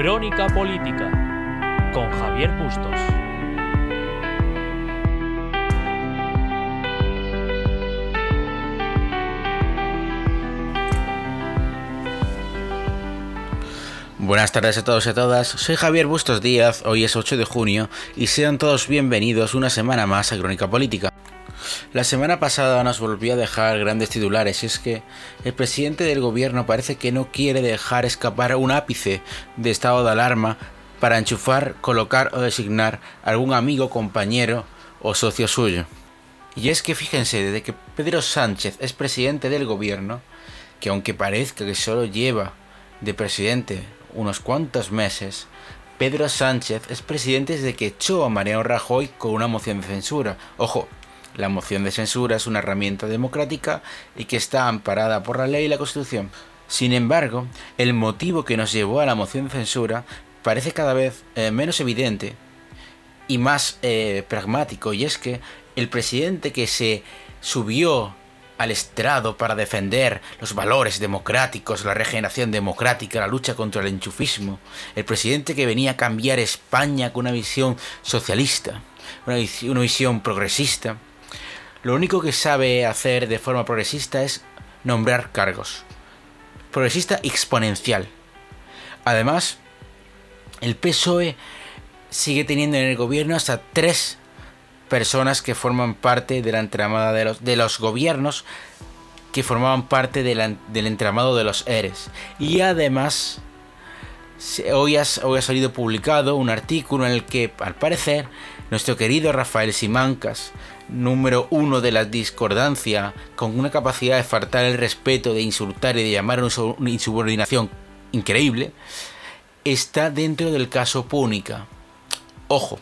Crónica Política con Javier Bustos. Buenas tardes a todos y a todas, soy Javier Bustos Díaz, hoy es 8 de junio y sean todos bienvenidos una semana más a Crónica Política. La semana pasada nos volvió a dejar grandes titulares y es que el presidente del gobierno parece que no quiere dejar escapar un ápice de estado de alarma para enchufar, colocar o designar algún amigo, compañero o socio suyo. Y es que fíjense, desde que Pedro Sánchez es presidente del gobierno, que aunque parezca que solo lleva de presidente unos cuantos meses, Pedro Sánchez es presidente desde que echó a Mariano Rajoy con una moción de censura. Ojo, la moción de censura es una herramienta democrática y que está amparada por la ley y la Constitución. Sin embargo, el motivo que nos llevó a la moción de censura parece cada vez eh, menos evidente y más eh, pragmático, y es que el presidente que se subió al estrado para defender los valores democráticos, la regeneración democrática, la lucha contra el enchufismo, el presidente que venía a cambiar España con una visión socialista, una, visión progresista, lo único que sabe hacer de forma progresista es nombrar cargos. Progresista exponencial. Además, el PSOE sigue teniendo en el gobierno hasta tres personas que forman parte de la entramada de los, de los gobiernos que formaban parte del entramado de los ERES. Y además, hoy, hoy ha salido publicado un artículo en el que, al parecer, nuestro querido Rafael Simancas, número uno de la discordancia, con una capacidad de faltar el respeto, de insultar y de llamar a una insubordinación increíble, está dentro del caso Púnica. Ojo,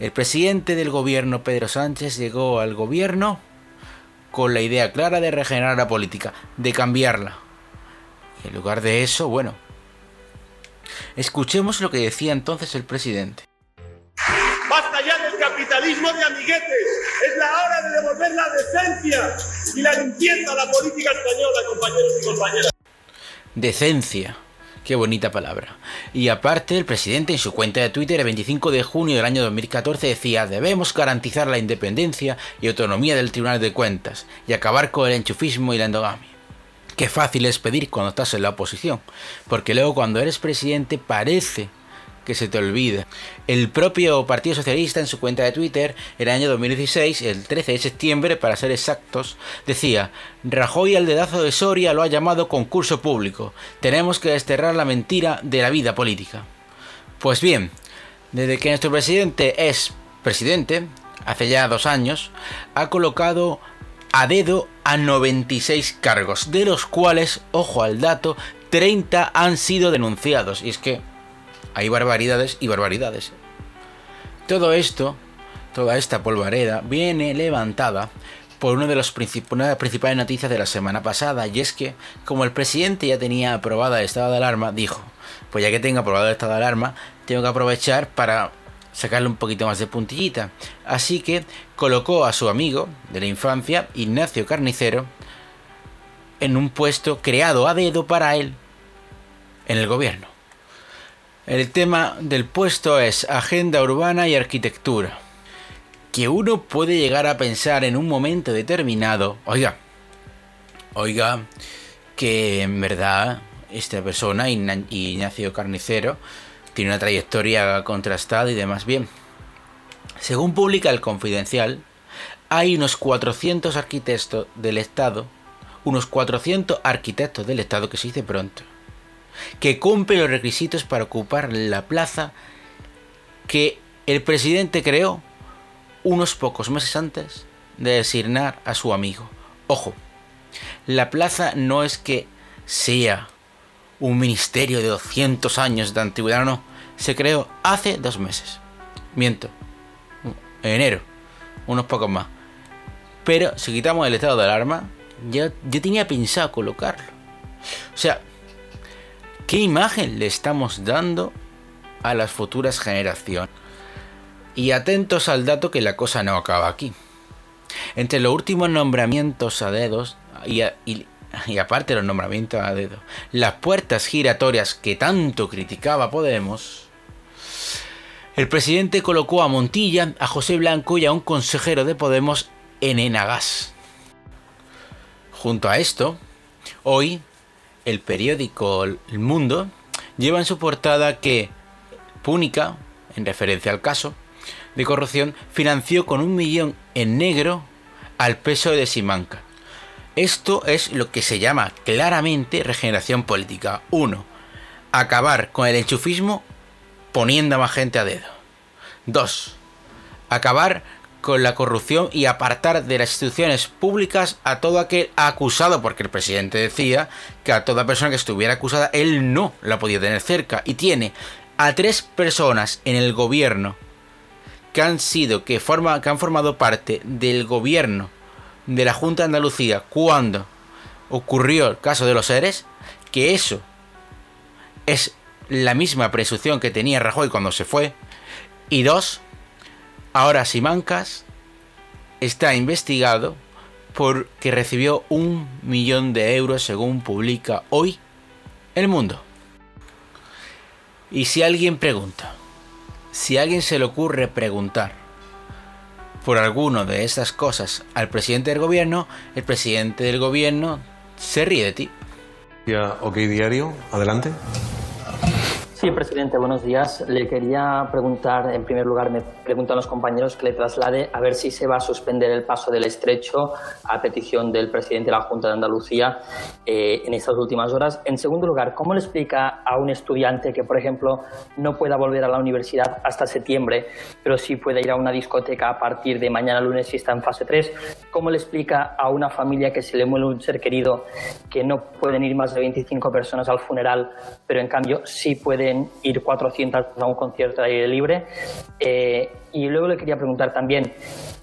el presidente del gobierno Pedro Sánchez llegó al gobierno con la idea clara de regenerar la política, de cambiarla. En lugar de eso, bueno, escuchemos lo que decía entonces el presidente. Capitalismo de amiguetes. Es la hora de devolver la decencia y la limpieza a la política española, compañeros y compañeras. Decencia. Qué bonita palabra. Y aparte, el presidente en su cuenta de Twitter el 25 de junio del año 2014 decía, debemos garantizar la independencia y autonomía del Tribunal de Cuentas y acabar con el enchufismo y la endogamia. Qué fácil es pedir cuando estás en la oposición, porque luego cuando eres presidente parece que se te olvide. El propio Partido Socialista en su cuenta de Twitter, el año 2016, el 13 de septiembre para ser exactos, decía, Rajoy al dedazo de Soria lo ha llamado concurso público. Tenemos que desterrar la mentira de la vida política. Pues bien, desde que nuestro presidente es presidente, hace ya dos años, ha colocado a dedo a 96 cargos, de los cuales, ojo al dato, 30 han sido denunciados. Y es que hay barbaridades y barbaridades. Todo esto, toda esta polvareda, viene levantada por una de, las principales noticias de la semana pasada, y es que, como el presidente ya tenía aprobada el estado de alarma, dijo, pues ya que tengo aprobado el estado de alarma, tengo que aprovechar para sacarle un poquito más de puntillita. Así que colocó a su amigo de la infancia, Ignacio Carnicero, en un puesto creado a dedo para él en el gobierno. El tema del puesto es agenda urbana y arquitectura. Que uno puede llegar a pensar en un momento determinado, oiga, oiga, que en verdad esta persona, Ignacio Carnicero, tiene una trayectoria contrastada y demás bien. Según publica el Confidencial, hay unos 400 arquitectos del Estado, unos 400 arquitectos del Estado que se dice pronto, que cumple los requisitos para ocupar la plaza que el presidente creó unos pocos meses antes de designar a su amigo. Ojo, la plaza no es que sea un ministerio de 200 años de antigüedad, no, se creó hace dos meses. Miento, en enero, unos pocos más. Pero si quitamos el estado de alarma, yo, yo tenía pensado colocarlo. O sea, ¿Qué imagen le estamos dando a las futuras generaciones? Y atentos al dato que la cosa no acaba aquí. Entre los últimos nombramientos a dedos y, aparte los nombramientos a dedo, las puertas giratorias que tanto criticaba Podemos, el presidente colocó a Montilla, a José Blanco y a un consejero de Podemos en Enagas. Junto a esto, hoy el periódico El Mundo lleva en su portada que Púnica, en referencia al caso de corrupción, financió con un millón en negro al peso de Simanca. Esto es lo que se llama claramente regeneración política. 1. Acabar con el enchufismo poniendo a más gente a dedo. 2. Acabar con la corrupción y apartar de las instituciones públicas a todo aquel acusado, porque el presidente decía que a toda persona que estuviera acusada él no la podía tener cerca. Y tiene a tres personas en el gobierno que han sido que forma que han formado parte del gobierno de la Junta de Andalucía cuando ocurrió el caso de los seres, que eso es la misma presunción que tenía Rajoy cuando se fue, y dos, ahora Simancas está investigado porque recibió un millón de euros según publica hoy El Mundo. Y si alguien pregunta, si a alguien se le ocurre preguntar por alguno de estas cosas al presidente del gobierno, el presidente del gobierno se ríe de ti. Ya, ok, diario, adelante. Sí, presidente, buenos días. Le quería preguntar, en primer lugar, me preguntan los compañeros que le traslade a ver si se va a suspender el paso del estrecho a petición del presidente de la Junta de Andalucía eh, en estas últimas horas. En segundo lugar, ¿cómo le explica a un estudiante que, por ejemplo, no pueda volver a la universidad hasta septiembre, pero sí puede ir a una discoteca a partir de mañana lunes si está en fase 3? ¿Cómo le explica a una familia que se le muere un ser querido que no pueden ir más de 25 personas al funeral, pero en cambio sí ir 400 a un concierto de aire libre. Eh, y luego le quería preguntar también,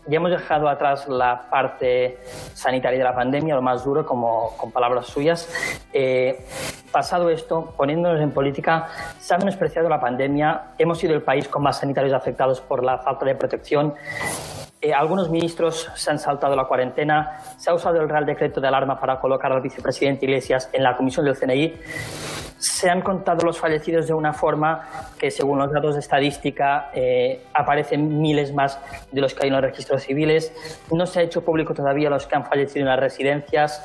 ya hemos dejado atrás la parte sanitaria de la pandemia, lo más duro, como con palabras suyas. Eh, pasado esto, poniéndonos en política, se ha menospreciado la pandemia, hemos sido el país con más sanitarios afectados por la falta de protección. Eh, algunos ministros se han saltado la cuarentena, se ha usado el Real Decreto de Alarma para colocar al vicepresidente Iglesias en la comisión del CNI se han contado los fallecidos de una forma que, según los datos de estadística, eh, aparecen miles más de los que hay en los registros civiles. No se ha hecho público todavía los que han fallecido en las residencias.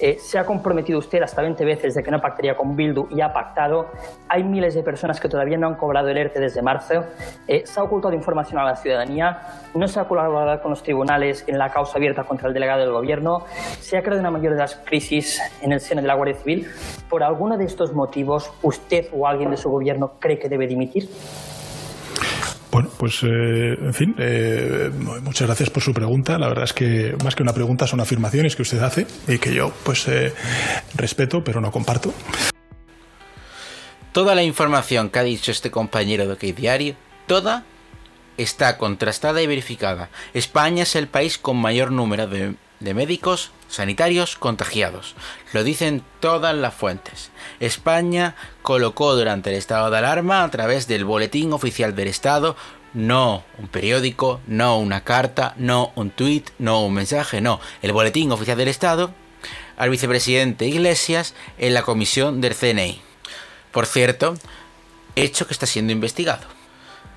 Eh, se ha comprometido usted hasta 20 veces de que no pactaría con Bildu y ha pactado. Hay miles de personas que todavía no han cobrado el ERTE desde marzo. Eh, se ha ocultado información a la ciudadanía. No se ha colaborado con los tribunales en la causa abierta contra el delegado del Gobierno. Se ha creado una mayor de las crisis en el seno de la Guardia Civil. Por alguno de estos motivos, usted o alguien de su gobierno cree que debe dimitir? Bueno, pues eh, en fin, eh, muchas gracias por su pregunta. La verdad es que más que una pregunta son afirmaciones que usted hace y que yo pues eh, respeto, pero no comparto. Toda la información que ha dicho este compañero de OK Diario, toda está contrastada y verificada. España es el país con mayor número de, de médicos sanitarios contagiados. Lo dicen todas las fuentes. España colocó durante el estado de alarma a través del boletín oficial del Estado no un periódico, no una carta, no un tuit, no un mensaje, no, el boletín oficial del Estado al vicepresidente Iglesias en la comisión del CNI. Por cierto, hecho que está siendo investigado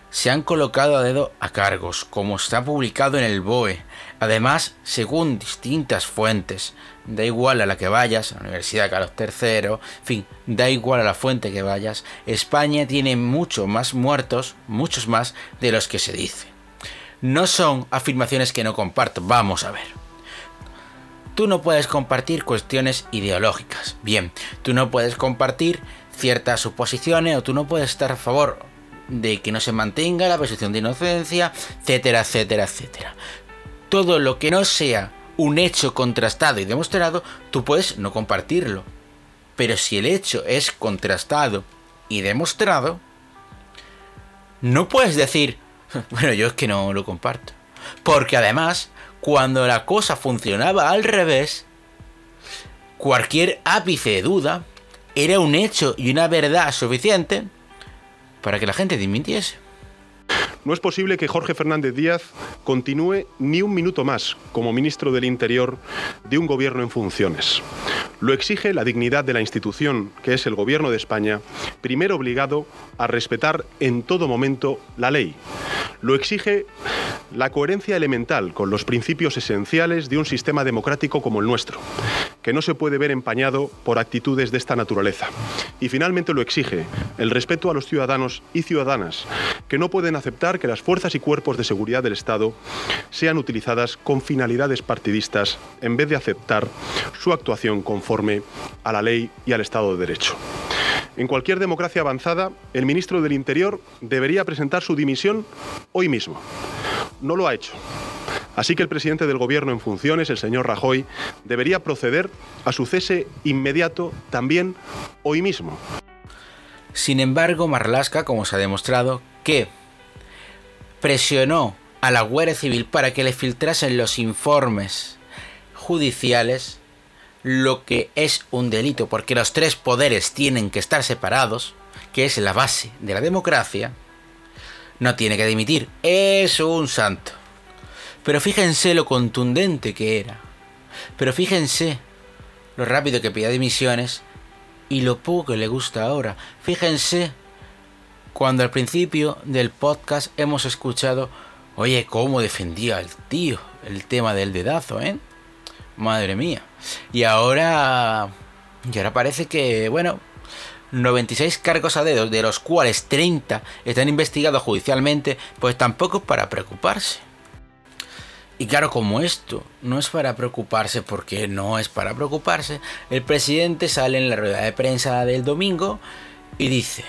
se han colocado a dedo a cargos, como está publicado en el BOE. Además, según distintas fuentes, da igual a la que vayas, a la Universidad Carlos III, en fin, da igual a la fuente que vayas, España tiene mucho más muertos, muchos más de los que se dice. No son afirmaciones que no comparto, vamos a ver. Tú no puedes compartir cuestiones ideológicas. Bien, tú no puedes compartir ciertas suposiciones o tú no puedes estar a favor de que no se mantenga la presunción de inocencia, etcétera, etcétera, etcétera. Todo lo que no sea un hecho contrastado y demostrado, tú puedes no compartirlo. Pero si el hecho es contrastado y demostrado, no puedes decir, bueno, yo es que no lo comparto. Porque además, cuando la cosa funcionaba al revés, cualquier ápice de duda era un hecho y una verdad suficiente para que la gente dimitiese. No es posible que Jorge Fernández Díaz continúe ni un minuto más como ministro del Interior de un gobierno en funciones. Lo exige la dignidad de la institución, que es el gobierno de España, primero obligado a respetar en todo momento la ley. Lo exige la coherencia elemental con los principios esenciales de un sistema democrático como el nuestro, que no se puede ver empañado por actitudes de esta naturaleza. Y finalmente lo exige el respeto a los ciudadanos y ciudadanas, que no pueden aceptar que las fuerzas y cuerpos de seguridad del Estado sean utilizadas con finalidades partidistas en vez de aceptar su actuación conforme a la ley y al Estado de Derecho. En cualquier democracia avanzada, el ministro del Interior debería presentar su dimisión hoy mismo. No lo ha hecho. Así que el presidente del Gobierno en funciones, el señor Rajoy, debería proceder a su cese inmediato también hoy mismo. Sin embargo, Marlaska, como se ha demostrado, que presionó a la Guardia Civil para que le filtrasen los informes judiciales, lo que es un delito, porque los tres poderes tienen que estar separados, que es la base de la democracia, no tiene que dimitir. Es un santo. Pero fíjense lo contundente que era. Pero fíjense lo rápido que pedía dimisiones y lo poco que le gusta ahora. Fíjense cuando al principio del podcast hemos escuchado, oye, cómo defendía el tío el tema del dedazo, ¿eh? Madre mía. Y ahora... Y ahora parece que, bueno, 96 cargos a dedos, de los cuales 30 están investigados judicialmente, pues tampoco es para preocuparse. Y claro, como esto no es para preocuparse, porque no es para preocuparse, el presidente sale en la rueda de prensa del domingo y dice...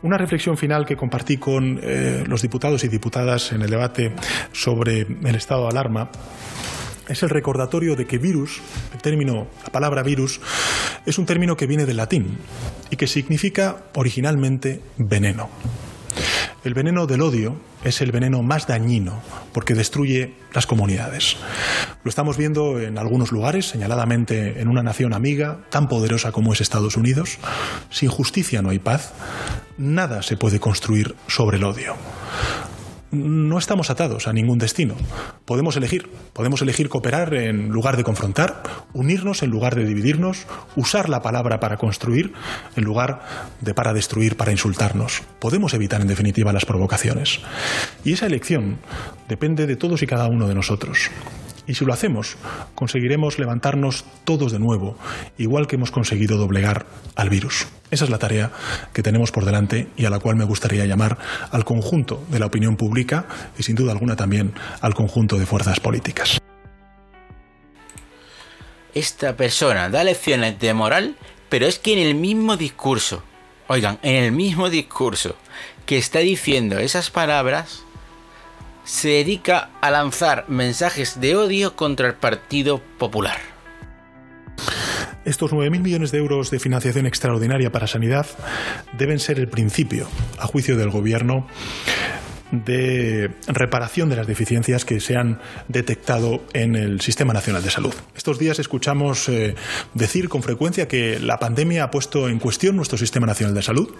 Una reflexión final que compartí con eh, los diputados y diputadas en el debate sobre el estado de alarma es el recordatorio de que virus, el término, la palabra virus, es un término que viene del latín y que significa originalmente veneno. El veneno del odio es el veneno más dañino porque destruye las comunidades. Lo estamos viendo en algunos lugares, señaladamente en una nación amiga tan poderosa como es Estados Unidos. Sin justicia no hay paz. Nada se puede construir sobre el odio no estamos atados a ningún destino. Podemos elegir, podemos elegir cooperar en lugar de confrontar, unirnos en lugar de dividirnos, usar la palabra para construir en lugar de para destruir, para insultarnos. Podemos evitar en definitiva las provocaciones. Y esa elección depende de todos y cada uno de nosotros. Y si lo hacemos, conseguiremos levantarnos todos de nuevo, igual que hemos conseguido doblegar al virus. Esa es la tarea que tenemos por delante y a la cual me gustaría llamar al conjunto de la opinión pública y sin duda alguna también al conjunto de fuerzas políticas. Esta persona da lecciones de moral, pero es que en el mismo discurso, oigan, en el mismo discurso que está diciendo esas palabras, se dedica a lanzar mensajes de odio contra el Partido Popular. Estos 9.000 millones de euros de financiación extraordinaria para sanidad deben ser el principio, a juicio del Gobierno, de reparación de las deficiencias que se han detectado en el Sistema Nacional de Salud. Estos días escuchamos eh, decir con frecuencia que la pandemia ha puesto en cuestión nuestro Sistema Nacional de Salud.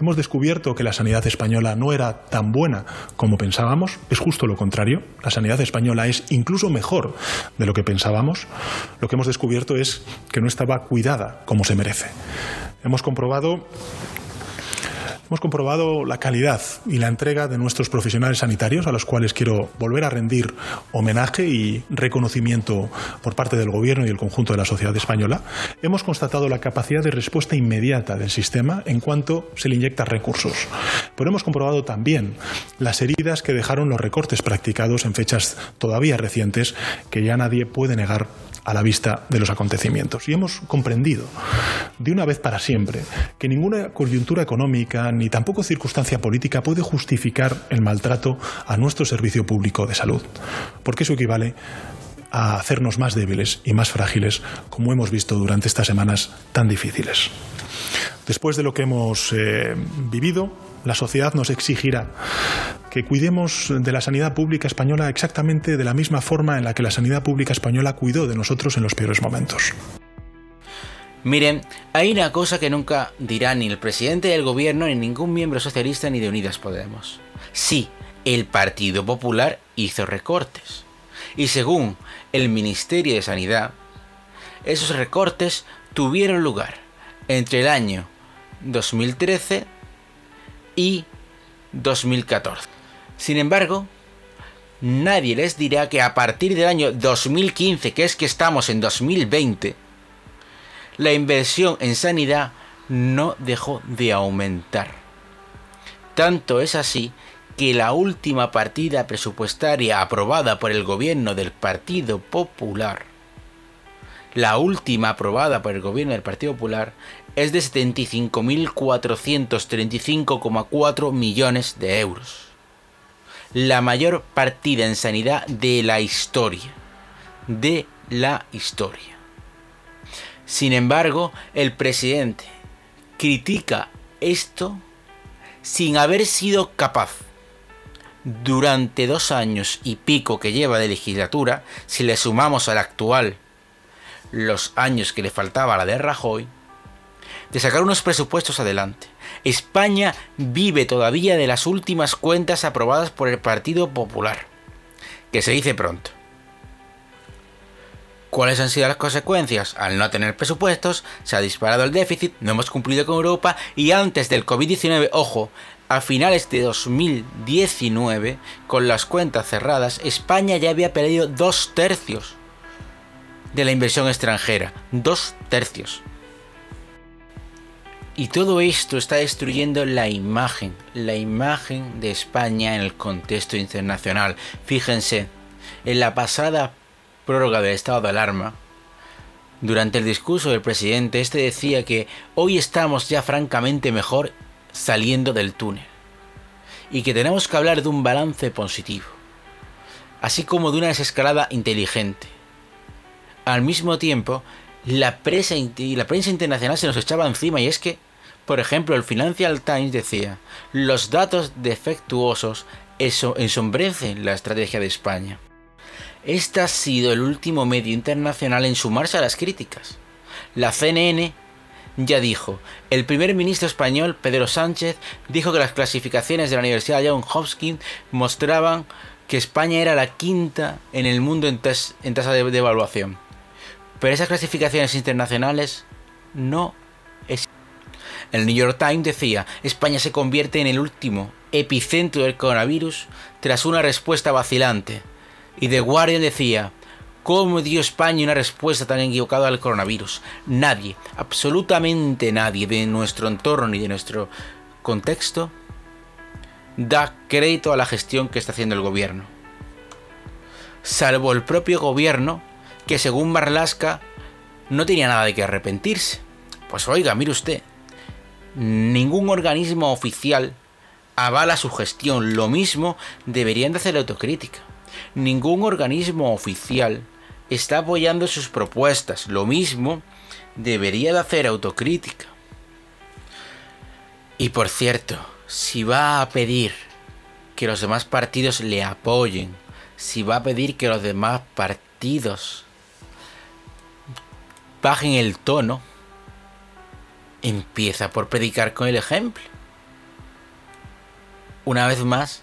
Hemos descubierto que la sanidad española no era tan buena como pensábamos, es justo lo contrario. La sanidad española es incluso mejor de lo que pensábamos. Lo que hemos descubierto es que no estaba cuidada como se merece. Hemos comprobado hemos comprobado la calidad y la entrega de nuestros profesionales sanitarios, a los cuales quiero volver a rendir homenaje y reconocimiento por parte del Gobierno y el conjunto de la sociedad española. Hemos constatado la capacidad de respuesta inmediata del sistema en cuanto se le inyectan recursos. Pero hemos comprobado también las heridas que dejaron los recortes practicados en fechas todavía recientes que ya nadie puede negar a la vista de los acontecimientos. Y hemos comprendido de una vez para siempre que ninguna coyuntura económica ni tampoco circunstancia política puede justificar el maltrato a nuestro servicio público de salud, porque eso equivale a hacernos más débiles y más frágiles, como hemos visto durante estas semanas tan difíciles. Después de lo que hemos eh, vivido, la sociedad nos exigirá que cuidemos de la sanidad pública española exactamente de la misma forma en la que la sanidad pública española cuidó de nosotros en los peores momentos. Miren, hay una cosa que nunca dirá ni el presidente del gobierno, ni ningún miembro socialista, ni de Unidas Podemos. Sí, el Partido Popular hizo recortes. Y según el Ministerio de Sanidad, esos recortes tuvieron lugar entre el año 2013 y 2014. Sin embargo, nadie les dirá que a partir del año 2015, que es que estamos en 2020, la inversión en sanidad no dejó de aumentar. Tanto es así que la última partida presupuestaria aprobada por el gobierno del Partido Popular, la última aprobada por el gobierno del Partido Popular, es de 75.435,4 millones de euros. La mayor partida en sanidad de la historia. De la historia. Sin embargo, el presidente critica esto sin haber sido capaz durante dos años y pico que lleva de legislatura, si le sumamos al actual los años que le faltaba a la de Rajoy, de sacar unos presupuestos adelante. España vive todavía de las últimas cuentas aprobadas por el Partido Popular, que se dice pronto. ¿Cuáles han sido las consecuencias? Al no tener presupuestos, se ha disparado el déficit, no hemos cumplido con Europa y antes del COVID-19, ojo, a finales de 2019, con las cuentas cerradas, España ya había perdido dos tercios de la inversión extranjera. Dos tercios. Y todo esto está destruyendo la imagen, la imagen de España en el contexto internacional. Fíjense, en la pasada prórroga del estado de alarma, durante el discurso del presidente, este decía que hoy estamos ya francamente mejor saliendo del túnel y que tenemos que hablar de un balance positivo, así como de una desescalada inteligente. Al mismo tiempo, la prensa, la prensa internacional se nos echaba encima y es que, por ejemplo, el Financial Times decía, los datos defectuosos ensombrecen la estrategia de España. Este ha sido el último medio internacional en sumarse a las críticas. La CNN ya dijo, el primer ministro español, Pedro Sánchez, dijo que las clasificaciones de la Universidad John Hopkins mostraban que España era la quinta en el mundo en, tasa de, de evaluación. Pero esas clasificaciones internacionales no es... El New York Times decía, España se convierte en el último epicentro del coronavirus tras una respuesta vacilante y The Guardian decía, ¿cómo dio España una respuesta tan equivocada al coronavirus? Nadie, absolutamente nadie de nuestro entorno y de nuestro contexto da crédito a la gestión que está haciendo el gobierno. Salvo el propio gobierno, que según Marlaska no tenía nada de que arrepentirse. Pues oiga, mire usted, ningún organismo oficial avala su gestión, lo mismo deberían de hacer autocrítica ningún organismo oficial está apoyando sus propuestas. Lo mismo debería de hacer autocrítica. Y por cierto, si va a pedir que los demás partidos le apoyen, si va a pedir que los demás partidos bajen el tono, empieza por predicar con el ejemplo. Una vez más,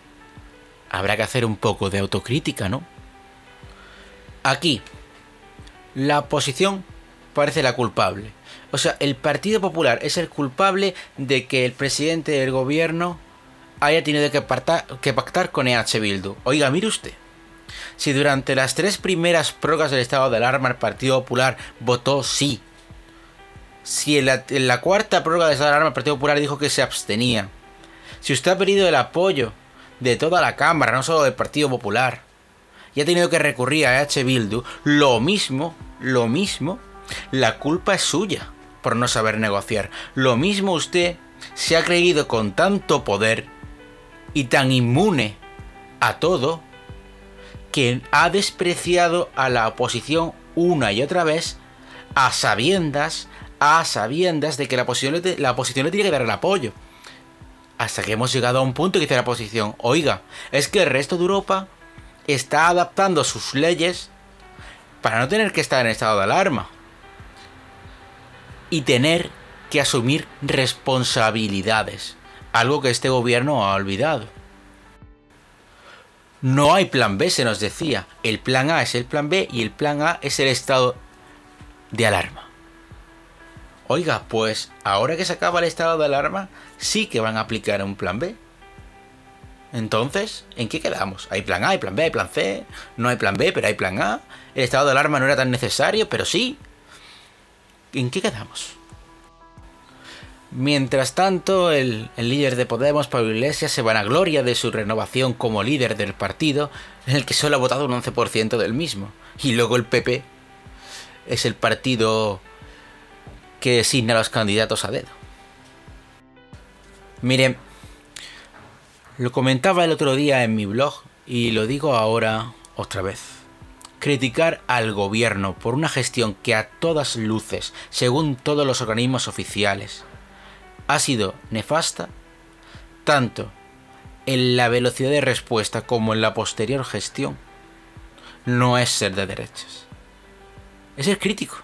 habrá que hacer un poco de autocrítica, ¿no? Aquí, la oposición parece la culpable. O sea, el Partido Popular es el culpable de que el presidente del gobierno haya tenido que, pactar, con EH Bildu. Oiga, mire usted. Si durante las tres primeras prórrogas del estado de alarma el Partido Popular votó sí. Si en la, cuarta prórroga de alarma el Partido Popular dijo que se abstenía. Si usted ha pedido el apoyo de toda la Cámara, no solo del Partido Popular, y ha tenido que recurrir a H. Bildu, lo mismo, lo mismo, la culpa es suya por no saber negociar. Lo mismo usted se ha creído con tanto poder y tan inmune a todo que ha despreciado a la oposición una y otra vez a sabiendas, a sabiendas de que la oposición, la oposición le tiene que dar el apoyo. Hasta que hemos llegado a un punto que dice la posición, oiga, es que el resto de Europa está adaptando sus leyes para no tener que estar en estado de alarma. y tener que asumir responsabilidades, algo que este gobierno ha olvidado. No hay plan B, se nos decía. El plan A es el plan B y el plan A es el estado de alarma. Oiga, pues ahora que se acaba el estado de alarma, sí que van a aplicar un plan B. Entonces, ¿en qué quedamos? ¿Hay plan A, hay plan B, hay plan C? No hay plan B, pero hay plan A. El estado de alarma no era tan necesario, pero sí. ¿En qué quedamos? Mientras tanto, el, líder de Podemos, Pablo Iglesias, se vanagloria de su renovación como líder del partido, en el que solo ha votado un 11% del mismo. Y luego el PP es el partido que designa a los candidatos a dedo. Miren, lo comentaba el otro día en mi blog y lo digo ahora otra vez. Criticar al gobierno por una gestión que a todas luces, según todos los organismos oficiales, ha sido nefasta tanto en la velocidad de respuesta como en la posterior gestión, no es ser de derechas. Es ser crítico.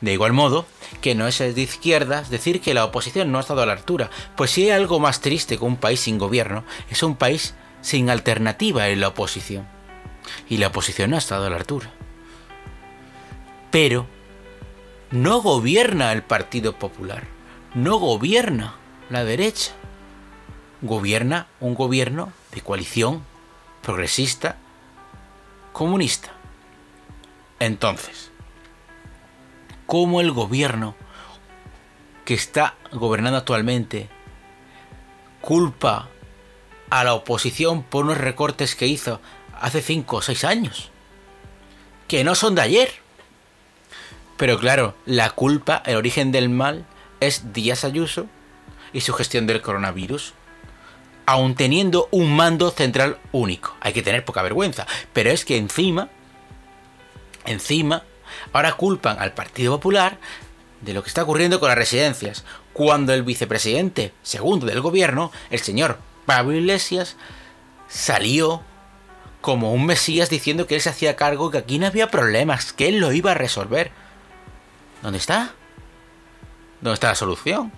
De igual modo, que no es de izquierdas decir que la oposición no ha estado a la altura, pues si hay algo más triste que un país sin gobierno, es un país sin alternativa en la oposición. Y la oposición no ha estado a la altura. Pero no gobierna el Partido Popular no gobierna la derecha. Gobierna un gobierno de coalición progresista comunista. Entonces, ¿cómo el gobierno que está gobernando actualmente culpa a la oposición por unos recortes que hizo hace 5 o 6 años? Que no son de ayer. Pero claro, la culpa, el origen del mal, es Díaz Ayuso y su gestión del coronavirus. Aun teniendo un mando central único. Hay que tener poca vergüenza. Pero es que encima, encima, ahora culpan al Partido Popular de lo que está ocurriendo con las residencias. Cuando el vicepresidente segundo del gobierno, el señor Pablo Iglesias, salió como un mesías diciendo que él se hacía cargo que aquí no había problemas, que él lo iba a resolver. ¿Dónde está? ¿Dónde está la solución?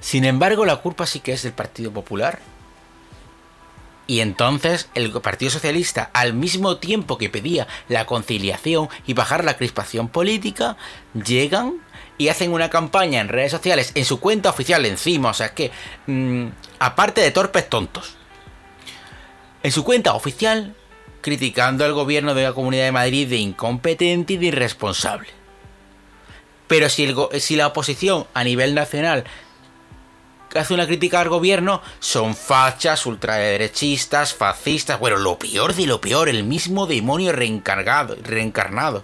Sin embargo, la culpa sí que es del Partido Popular. Y entonces el Partido Socialista, al mismo tiempo que pedía la conciliación y bajar la crispación política, llegan y hacen una campaña en redes sociales, en su cuenta oficial encima, o sea que, mm, aparte de torpes tontos, en su cuenta oficial, criticando al gobierno de la Comunidad de Madrid de incompetente y de irresponsable. Pero si, si la oposición a nivel nacional hace una crítica al gobierno, son fachas, ultraderechistas, fascistas, bueno, lo peor de lo peor, el mismo demonio reencarnado. reencarnado.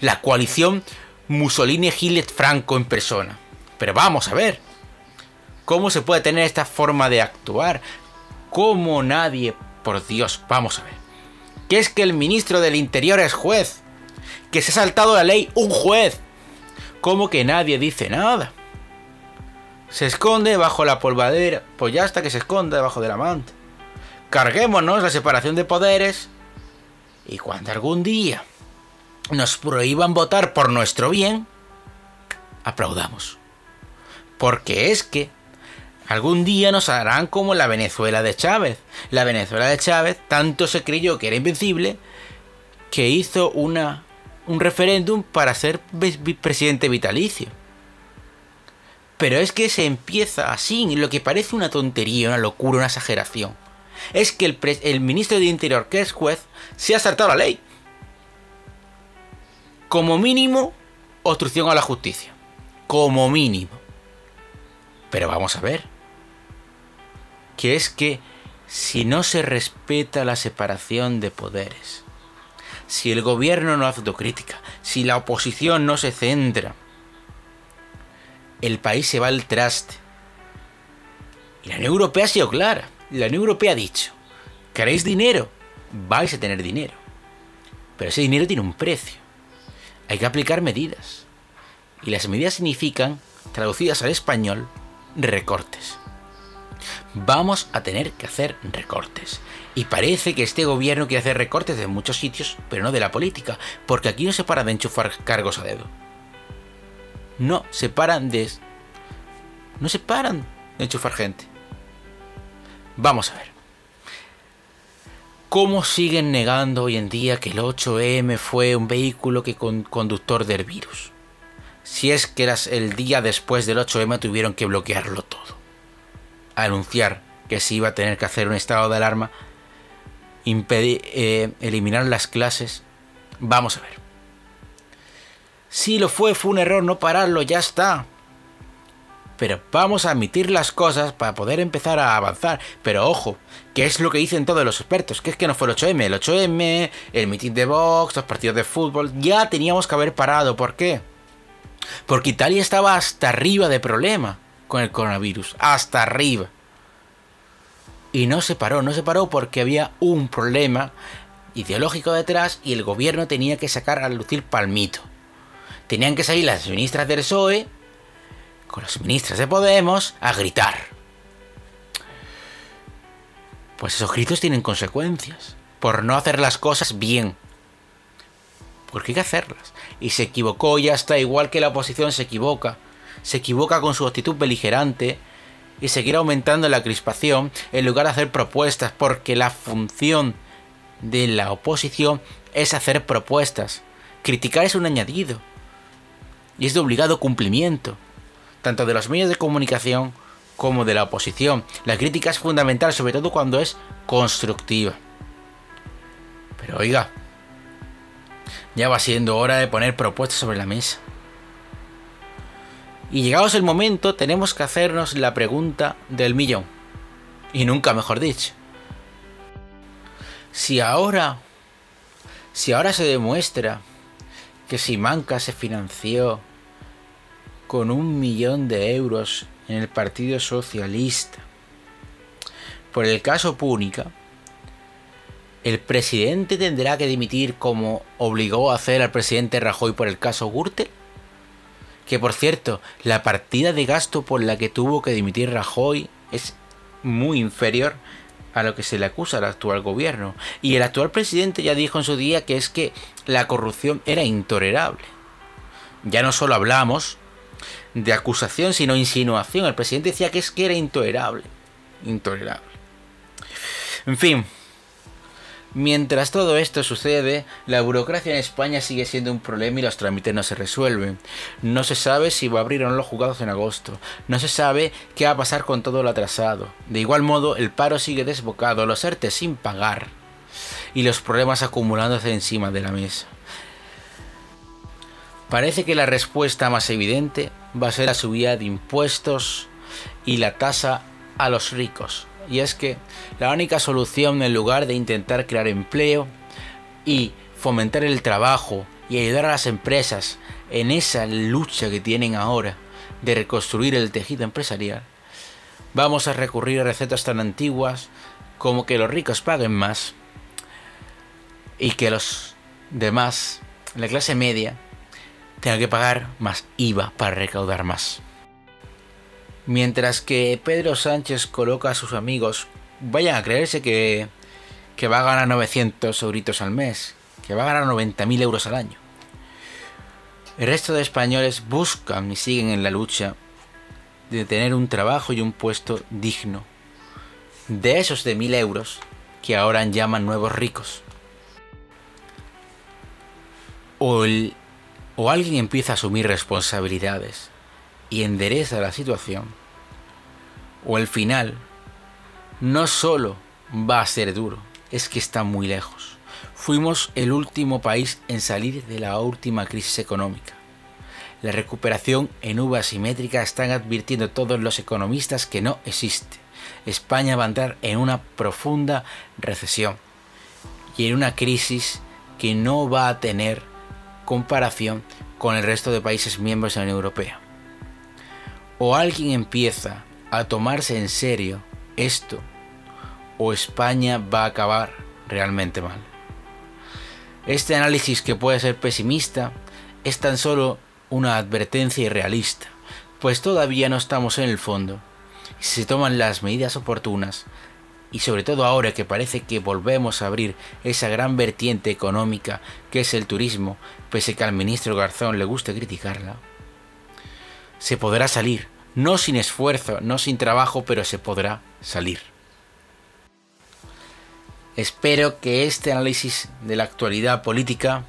La coalición Mussolini-Gillet-Franco en persona. Pero vamos a ver, ¿cómo se puede tener esta forma de actuar? ¿Cómo nadie, por Dios, vamos a ver? ¿Qué es que el ministro del Interior es juez? Que se ha saltado la ley un juez como que nadie dice nada. Se esconde bajo la polvadera, pues ya hasta que se esconda debajo de la manta. Carguémonos la separación de poderes y cuando algún día nos prohíban votar por nuestro bien, aplaudamos. Porque es que algún día nos harán como la Venezuela de Chávez. La Venezuela de Chávez tanto se creyó que era invencible que hizo una un referéndum para ser presidente vitalicio. Pero es que se empieza así, lo que parece una tontería, una locura, una exageración. Es que el, el ministro de Interior, que es juez, se ha saltado la ley. Como mínimo, obstrucción a la justicia. Como mínimo. Pero vamos a ver. Que es que si no se respeta la separación de poderes, si el gobierno no hace autocrítica, si la oposición no se centra, el país se va al traste. Y la Unión Europea ha sido clara. La Unión Europea ha dicho, ¿queréis dinero? Vais a tener dinero. Pero ese dinero tiene un precio. Hay que aplicar medidas. Y las medidas significan, traducidas al español, recortes. vamos a tener que hacer recortes. Y parece que este gobierno quiere hacer recortes de muchos sitios, pero no de la política, porque aquí no se paran de enchufar cargos a dedo. No se paran de... No se paran de enchufar gente. Vamos a ver. ¿Cómo siguen negando hoy en día que el 8M fue un vehículo que con conductor del virus? Si es que eras el día después del 8M tuvieron que bloquearlo todo. Anunciar que se iba a tener que hacer un estado de alarma, impedir, eh, eliminar las clases. Vamos a ver. Si lo fue, fue un error no pararlo, ya está. Pero vamos a admitir las cosas para poder empezar a avanzar. Pero ojo, que es lo que dicen todos los expertos, que es que no fue el 8M. El 8M, el meeting de Vox, los partidos de fútbol, ya teníamos que haber parado. ¿Por qué? Porque Italia estaba hasta arriba de problema con el coronavirus. Hasta arriba. Y no se paró, no se paró porque había un problema ideológico detrás y el gobierno tenía que sacar a lucir palmito. Tenían que salir las ministras del PSOE con las ministras de Podemos a gritar. Pues esos gritos tienen consecuencias por no hacer las cosas bien. Porque hay que hacerlas. Y se equivocó, ya está igual que la oposición se equivoca. Se equivoca con su actitud beligerante y seguir aumentando la crispación en lugar de hacer propuestas, porque la función de la oposición es hacer propuestas. Criticar es un añadido. Y es de obligado cumplimiento tanto de los medios de comunicación como de la oposición. La crítica es fundamental, sobre todo cuando es constructiva. Pero oiga, ya va siendo hora de poner propuestas sobre la mesa. Y llegados el momento, tenemos que hacernos la pregunta del millón. Y nunca mejor dicho. Si ahora, si ahora se demuestra que Simanca se financió con un millón de euros en el Partido Socialista. Por el caso Púnica, el presidente tendrá que dimitir como obligó a hacer al presidente Rajoy por el caso Gürtel. Que por cierto, la partida de gasto por la que tuvo que dimitir Rajoy es muy inferior a lo que se le acusa al actual gobierno. Y el actual presidente ya dijo en su día que es que la corrupción era intolerable. Ya no solo hablamos de acusación, sino insinuación. El presidente decía que es que era intolerable. Intolerable. En fin. Mientras todo esto sucede, la burocracia en España sigue siendo un problema y los trámites no se resuelven. No se sabe si va a abrir o no los juzgados en agosto. No se sabe qué va a pasar con todo lo atrasado. De igual modo, el paro sigue desbocado, los ERTE sin pagar y los problemas acumulándose encima de la mesa. Parece que la respuesta más evidente va a ser la subida de impuestos y la tasa a los ricos. Y es que la única solución en lugar de intentar crear empleo y fomentar el trabajo y ayudar a las empresas en esa lucha que tienen ahora de reconstruir el tejido empresarial, vamos a recurrir a recetas tan antiguas como que los ricos paguen más y que los demás, la clase media, tenga que pagar más IVA para recaudar más. Mientras que Pedro Sánchez coloca a sus amigos, vayan a creerse que, que va a ganar 900 euritos al mes, que va a ganar 90.000 euros al año. El resto de españoles buscan y siguen en la lucha de tener un trabajo y un puesto digno. De esos de 1.000 euros que ahora llaman nuevos ricos. O el o alguien empieza a asumir responsabilidades y endereza la situación, o el final no solo va a ser duro, es que está muy lejos. Fuimos el último país en salir de la última crisis económica. La recuperación en uva asimétrica están advirtiendo todos los economistas que no existe. España va a entrar en una profunda recesión y en una crisis que no va a tener comparación con el resto de países miembros de la Unión Europea. O alguien empieza a tomarse en serio esto, o España va a acabar realmente mal. Este análisis que puede ser pesimista es tan solo una advertencia irrealista, pues todavía no estamos en el fondo si se toman las medidas oportunas, y sobre todo ahora que parece que volvemos a abrir esa gran vertiente económica que es el turismo, pese que al ministro Garzón le guste criticarla, se podrá salir, no sin esfuerzo, no sin trabajo, pero se podrá salir. Espero que este análisis de la actualidad política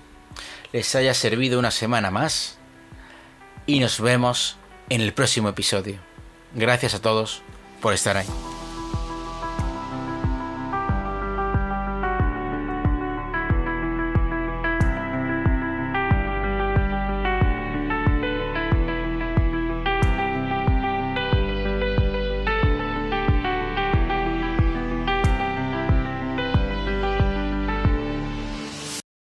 les haya servido una semana más y nos vemos en el próximo episodio. Gracias a todos por estar ahí.